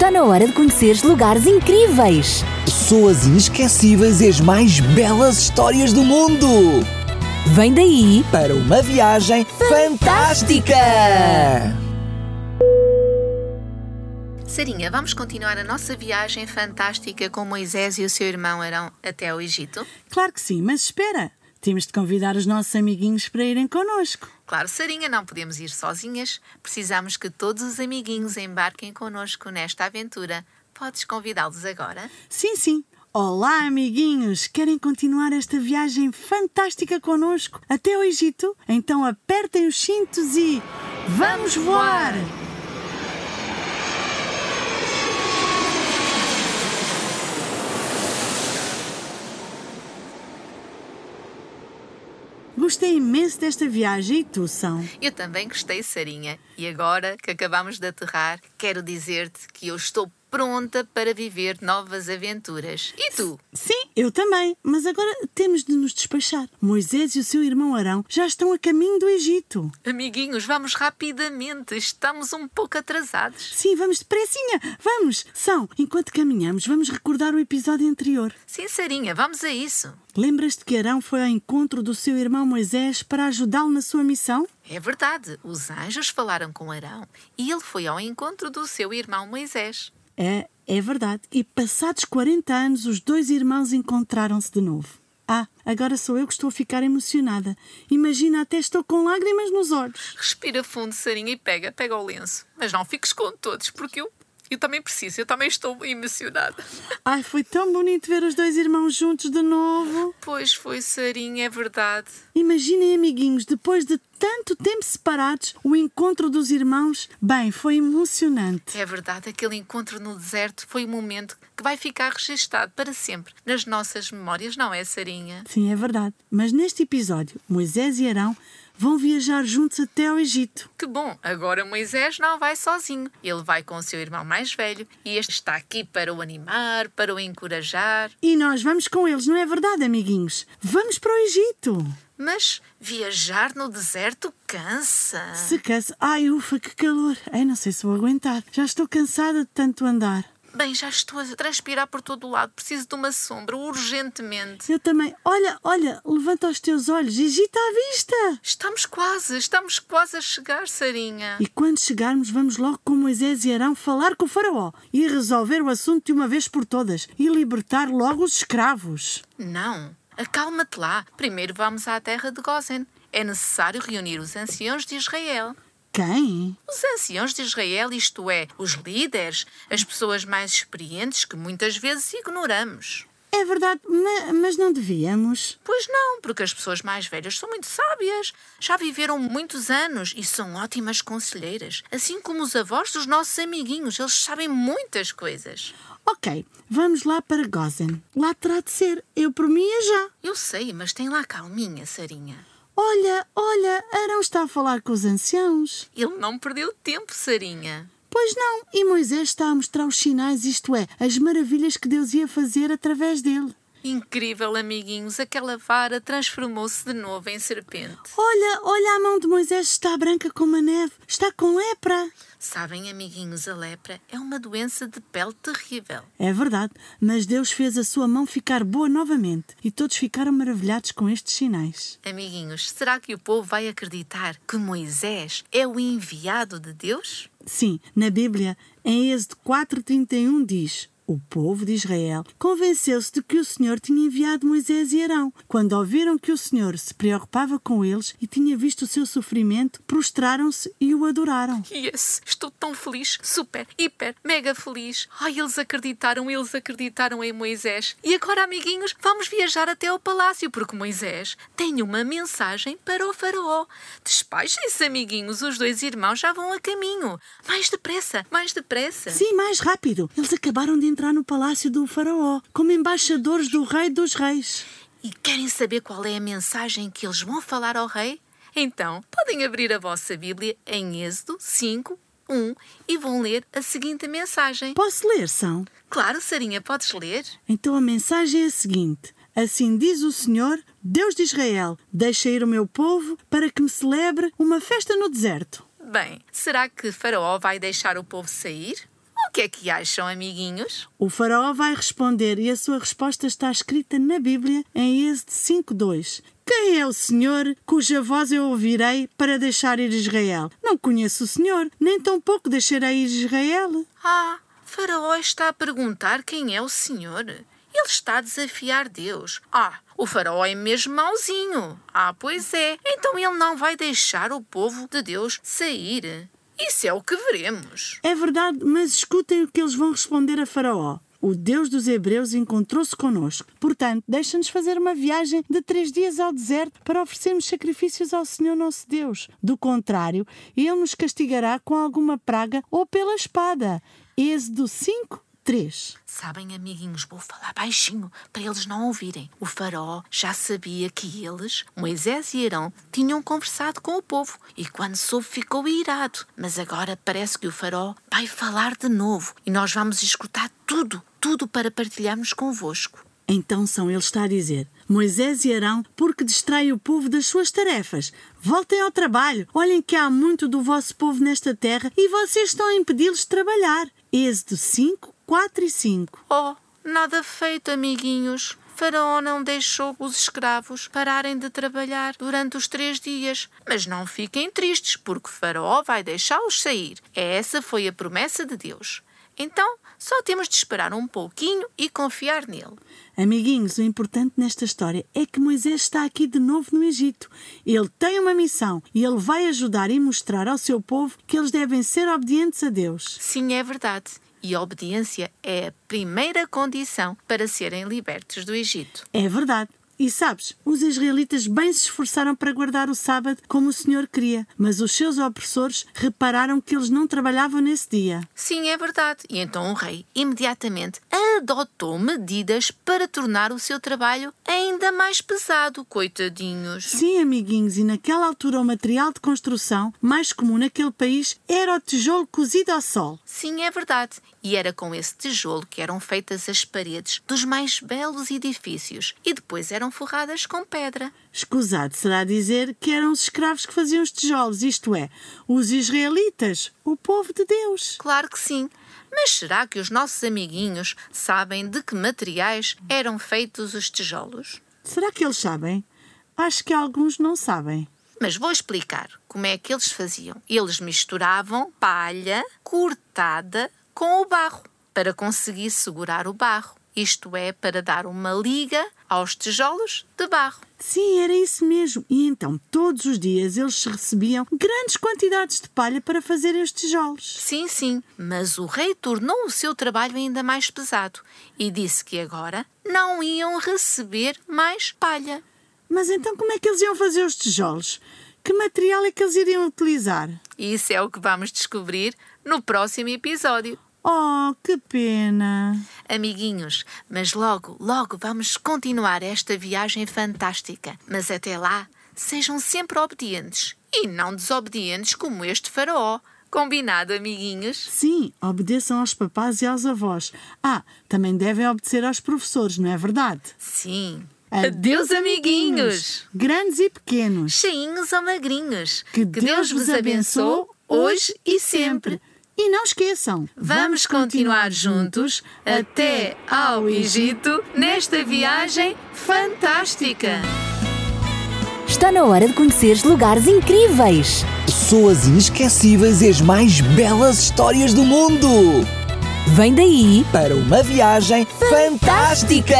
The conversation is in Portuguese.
Está na hora de conheceres lugares incríveis. Pessoas inesquecíveis e as mais belas histórias do mundo. Vem daí Para uma viagem fantástica! Sarinha, vamos continuar a nossa viagem fantástica com Moisés e o seu irmão Arão até ao Egito? Claro que sim, mas espera. Temos de convidar os nossos amiguinhos para irem connosco. Claro, Sarinha, não podemos ir sozinhas. Precisamos que todos os amiguinhos embarquem connosco nesta aventura. Podes convidá-los agora? Sim, sim. Olá, amiguinhos! Querem continuar esta viagem fantástica connosco até ao Egito? Então apertem os cintos e. Vamos voar! Gostei imenso desta viagem e tu, São? Eu também gostei, Sarinha. E agora que acabamos de aterrar, quero dizer-te que eu estou pronta para viver novas aventuras. E tu? Sim, eu também. Mas agora temos de nos despachar. Moisés e o seu irmão Arão já estão a caminho do Egito. Amiguinhos, vamos rapidamente. Estamos um pouco atrasados. Sim, vamos depressinha. Vamos. São, enquanto caminhamos, vamos recordar o episódio anterior. Sim, Sarinha, vamos a isso. Lembras-te que Arão foi ao encontro do seu irmão Moisés para ajudá-lo na sua missão? É verdade, os anjos falaram com Arão e ele foi ao encontro do seu irmão Moisés. É, é verdade. E passados 40 anos, os dois irmãos encontraram-se de novo. Ah, agora sou eu que estou a ficar emocionada. Imagina, até estou com lágrimas nos olhos. Respira fundo, Sarinha, e pega, pega o lenço. Mas não fiques com todos, porque eu, eu também preciso, eu também estou emocionada. Ai, foi tão bonito ver os dois irmãos juntos de novo. Pois foi, Sarinha, é verdade. Imaginem, amiguinhos, depois de tanto tempo separados, o encontro dos irmãos. Bem, foi emocionante. É verdade, aquele encontro no deserto foi um momento que vai ficar registado para sempre nas nossas memórias, não é, Sarinha? Sim, é verdade. Mas neste episódio, Moisés e Arão vão viajar juntos até ao Egito. Que bom, agora Moisés não vai sozinho. Ele vai com o seu irmão mais velho e este está aqui para o animar, para o encorajar. E nós vamos com eles, não é verdade, amiguinhos? Vamos para o Egito. Mas viajar no deserto cansa. Se cansa. Ai, ufa, que calor. Ai, não sei se vou aguentar. Já estou cansada de tanto andar. Bem, já estou a transpirar por todo o lado. Preciso de uma sombra urgentemente. Eu também. Olha, olha, levanta os teus olhos. Egito à vista. Estamos quase, estamos quase a chegar, Sarinha. E quando chegarmos, vamos logo com Moisés e Arão falar com o faraó e resolver o assunto de uma vez por todas e libertar logo os escravos. Não, acalma-te lá. Primeiro vamos à terra de Gozen. É necessário reunir os anciãos de Israel. Quem? Os anciãos de Israel, isto é, os líderes, as pessoas mais experientes que muitas vezes ignoramos. É verdade, ma- mas não devíamos. Pois não, porque as pessoas mais velhas são muito sábias. Já viveram muitos anos e são ótimas conselheiras. Assim como os avós dos nossos amiguinhos, eles sabem muitas coisas. Ok, vamos lá para Gozen. Lá terá de ser. Eu por mim é já. Eu sei, mas tem lá calminha, Sarinha. Olha, olha, Arão está a falar com os anciãos. Ele não perdeu tempo, Sarinha. Pois não, e Moisés está a mostrar os sinais, isto é, as maravilhas que Deus ia fazer através dele. Incrível, amiguinhos, aquela vara transformou-se de novo em serpente. Olha, olha, a mão de Moisés está branca como a neve, está com lepra. Sabem, amiguinhos, a lepra é uma doença de pele terrível. É verdade, mas Deus fez a sua mão ficar boa novamente e todos ficaram maravilhados com estes sinais. Amiguinhos, será que o povo vai acreditar que Moisés é o enviado de Deus? Sim, na Bíblia, em Êxodo 4,31 diz: O povo de Israel convenceu-se de que o Senhor tinha enviado Moisés e Arão. Quando ouviram que o Senhor se preocupava com eles e tinha visto o seu sofrimento, prostraram-se e o adoraram. Yes, estou tão feliz, super, hiper, mega feliz. Ai, eles acreditaram, eles acreditaram em Moisés. E agora, amiguinhos, vamos viajar até ao palácio, porque Moisés tem uma mensagem para o faraó. Despachem-se, amiguinhos, os dois irmãos já vão a caminho. Mais depressa, mais depressa. Sim, mais rápido. Eles acabaram de entrar no palácio do Faraó como embaixadores do Rei dos Reis. E querem saber qual é a mensagem que eles vão falar ao rei? Então, podem abrir a vossa Bíblia em Êxodo 5, 1 e vão ler a seguinte mensagem. Posso ler, São? Claro, Sarinha, podes ler? Então a mensagem é a seguinte: Assim diz o Senhor, Deus de Israel: Deixa ir o meu povo para que me celebre uma festa no deserto. Bem, será que Faraó vai deixar o povo sair? O que é que acham, amiguinhos? O faraó vai responder e a sua resposta está escrita na Bíblia em Êxodo 5.2. Quem é o Senhor cuja voz eu ouvirei para deixar ir Israel? Não conheço o Senhor, nem tampouco deixarei ir Israel. Ah, Faraó está a perguntar quem é o Senhor. Ele está a desafiar Deus. Ah, o faraó é mesmo mauzinho. Ah, pois é. Então ele não vai deixar o povo de Deus sair. Isso é o que veremos. É verdade, mas escutem o que eles vão responder a Faraó. O Deus dos Hebreus encontrou-se conosco. Portanto, deixa-nos fazer uma viagem de três dias ao deserto para oferecermos sacrifícios ao Senhor nosso Deus. Do contrário, Ele nos castigará com alguma praga ou pela espada. Êxodo 5, 3. Sabem, amiguinhos, vou falar baixinho para eles não ouvirem. O faraó já sabia que eles, Moisés e Arão, tinham conversado com o povo e quando soube ficou irado. Mas agora parece que o faraó vai falar de novo e nós vamos escutar tudo, tudo para partilharmos convosco. Então são eles está a dizer: Moisés e Arão, porque distrai o povo das suas tarefas. Voltem ao trabalho. Olhem que há muito do vosso povo nesta terra e vocês estão a impedi-los de trabalhar. Êxodo 5, 4 e 5. Oh, nada feito, amiguinhos. Faraó não deixou os escravos pararem de trabalhar durante os três dias. Mas não fiquem tristes, porque Faraó vai deixá-los sair. Essa foi a promessa de Deus. Então, só temos de esperar um pouquinho e confiar nele. Amiguinhos, o importante nesta história é que Moisés está aqui de novo no Egito. Ele tem uma missão e ele vai ajudar e mostrar ao seu povo que eles devem ser obedientes a Deus. Sim, é verdade. E a obediência é a primeira condição para serem libertos do Egito. É verdade. E sabes, os israelitas bem se esforçaram para guardar o sábado como o Senhor queria, mas os seus opressores repararam que eles não trabalhavam nesse dia. Sim, é verdade. E então o rei imediatamente adotou medidas para tornar o seu trabalho ainda mais pesado, coitadinhos. Sim, amiguinhos, e naquela altura o material de construção mais comum naquele país era o tijolo cozido ao sol. Sim, é verdade. E era com esse tijolo que eram feitas as paredes dos mais belos edifícios e depois eram forradas com pedra. Escusado será dizer que eram os escravos que faziam os tijolos, isto é, os israelitas, o povo de Deus. Claro que sim. Mas será que os nossos amiguinhos sabem de que materiais eram feitos os tijolos? Será que eles sabem? Acho que alguns não sabem. Mas vou explicar como é que eles faziam. Eles misturavam palha cortada com o barro para conseguir segurar o barro. Isto é, para dar uma liga aos tijolos de barro. Sim, era isso mesmo. E então, todos os dias, eles recebiam grandes quantidades de palha para fazerem os tijolos. Sim, sim, mas o rei tornou o seu trabalho ainda mais pesado e disse que agora não iam receber mais palha. Mas então, como é que eles iam fazer os tijolos? Que material é que eles iriam utilizar? Isso é o que vamos descobrir no próximo episódio. Oh, que pena! Amiguinhos, mas logo, logo vamos continuar esta viagem fantástica. Mas até lá, sejam sempre obedientes e não desobedientes como este faraó. Combinado, amiguinhos? Sim, obedeçam aos papás e aos avós. Ah, também devem obedecer aos professores, não é verdade? Sim. Adeus, amiguinhos! Grandes e pequenos. Cheinhos ou magrinhos. Que Deus vos abençoe hoje e sempre. E não esqueçam, Vamos continuar juntos até ao Egito nesta viagem fantástica. Está na hora de conheceres lugares incríveis. Pessoas inesquecíveis e as mais belas histórias do mundo. Vem daí Para uma viagem fantástica.